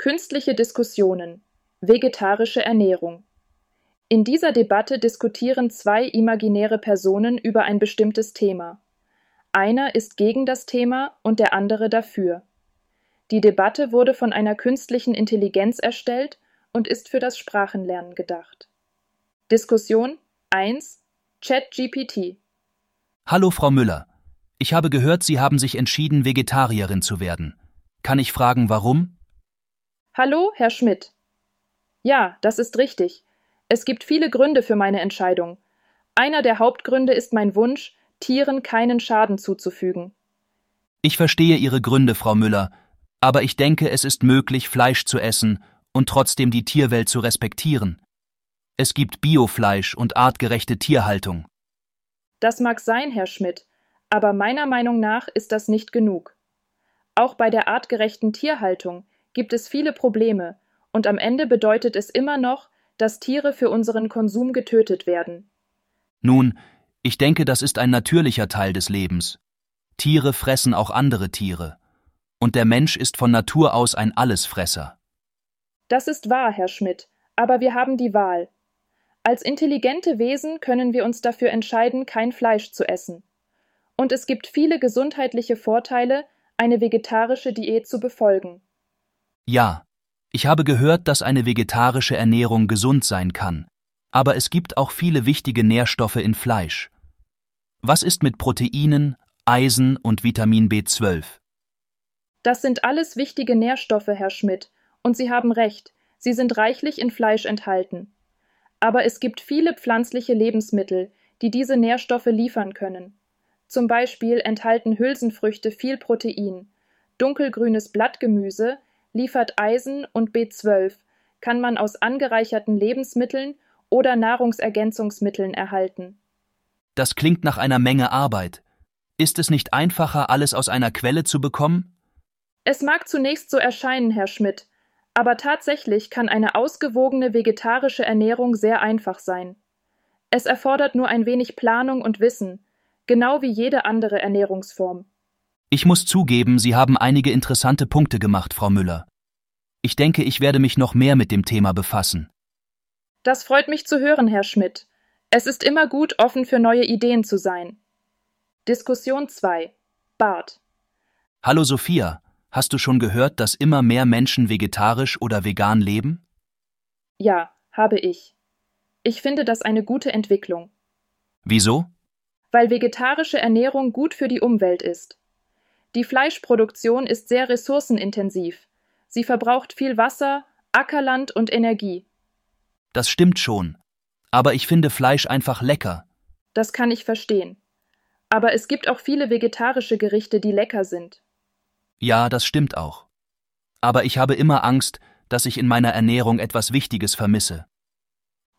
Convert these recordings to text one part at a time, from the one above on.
Künstliche Diskussionen. Vegetarische Ernährung. In dieser Debatte diskutieren zwei imaginäre Personen über ein bestimmtes Thema. Einer ist gegen das Thema und der andere dafür. Die Debatte wurde von einer künstlichen Intelligenz erstellt und ist für das Sprachenlernen gedacht. Diskussion 1 ChatGPT Hallo Frau Müller. Ich habe gehört, Sie haben sich entschieden, Vegetarierin zu werden. Kann ich fragen, warum? Hallo, Herr Schmidt. Ja, das ist richtig. Es gibt viele Gründe für meine Entscheidung. Einer der Hauptgründe ist mein Wunsch, Tieren keinen Schaden zuzufügen. Ich verstehe Ihre Gründe, Frau Müller, aber ich denke, es ist möglich, Fleisch zu essen und trotzdem die Tierwelt zu respektieren. Es gibt Biofleisch und artgerechte Tierhaltung. Das mag sein, Herr Schmidt, aber meiner Meinung nach ist das nicht genug. Auch bei der artgerechten Tierhaltung gibt es viele Probleme, und am Ende bedeutet es immer noch, dass Tiere für unseren Konsum getötet werden. Nun, ich denke, das ist ein natürlicher Teil des Lebens. Tiere fressen auch andere Tiere. Und der Mensch ist von Natur aus ein Allesfresser. Das ist wahr, Herr Schmidt, aber wir haben die Wahl. Als intelligente Wesen können wir uns dafür entscheiden, kein Fleisch zu essen. Und es gibt viele gesundheitliche Vorteile, eine vegetarische Diät zu befolgen. Ja, ich habe gehört, dass eine vegetarische Ernährung gesund sein kann, aber es gibt auch viele wichtige Nährstoffe in Fleisch. Was ist mit Proteinen, Eisen und Vitamin B12? Das sind alles wichtige Nährstoffe, Herr Schmidt, und Sie haben recht, sie sind reichlich in Fleisch enthalten. Aber es gibt viele pflanzliche Lebensmittel, die diese Nährstoffe liefern können. Zum Beispiel enthalten Hülsenfrüchte viel Protein, dunkelgrünes Blattgemüse liefert Eisen und B12, kann man aus angereicherten Lebensmitteln oder Nahrungsergänzungsmitteln erhalten. Das klingt nach einer Menge Arbeit. Ist es nicht einfacher, alles aus einer Quelle zu bekommen? Es mag zunächst so erscheinen, Herr Schmidt, aber tatsächlich kann eine ausgewogene vegetarische Ernährung sehr einfach sein. Es erfordert nur ein wenig Planung und Wissen, genau wie jede andere Ernährungsform. Ich muss zugeben, Sie haben einige interessante Punkte gemacht, Frau Müller. Ich denke, ich werde mich noch mehr mit dem Thema befassen. Das freut mich zu hören, Herr Schmidt. Es ist immer gut, offen für neue Ideen zu sein. Diskussion 2. Bart. Hallo Sophia, hast du schon gehört, dass immer mehr Menschen vegetarisch oder vegan leben? Ja, habe ich. Ich finde das eine gute Entwicklung. Wieso? Weil vegetarische Ernährung gut für die Umwelt ist. Die Fleischproduktion ist sehr ressourcenintensiv. Sie verbraucht viel Wasser, Ackerland und Energie. Das stimmt schon. Aber ich finde Fleisch einfach lecker. Das kann ich verstehen. Aber es gibt auch viele vegetarische Gerichte, die lecker sind. Ja, das stimmt auch. Aber ich habe immer Angst, dass ich in meiner Ernährung etwas Wichtiges vermisse.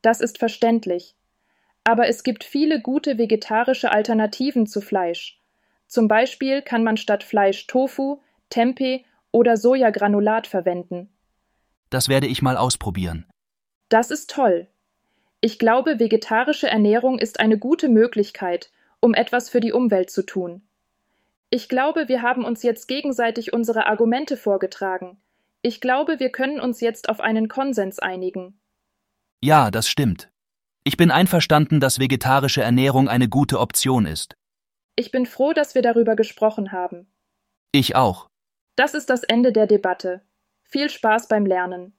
Das ist verständlich. Aber es gibt viele gute vegetarische Alternativen zu Fleisch. Zum Beispiel kann man statt Fleisch Tofu, Tempeh oder Sojagranulat verwenden. Das werde ich mal ausprobieren. Das ist toll. Ich glaube, vegetarische Ernährung ist eine gute Möglichkeit, um etwas für die Umwelt zu tun. Ich glaube, wir haben uns jetzt gegenseitig unsere Argumente vorgetragen. Ich glaube, wir können uns jetzt auf einen Konsens einigen. Ja, das stimmt. Ich bin einverstanden, dass vegetarische Ernährung eine gute Option ist. Ich bin froh, dass wir darüber gesprochen haben. Ich auch. Das ist das Ende der Debatte. Viel Spaß beim Lernen.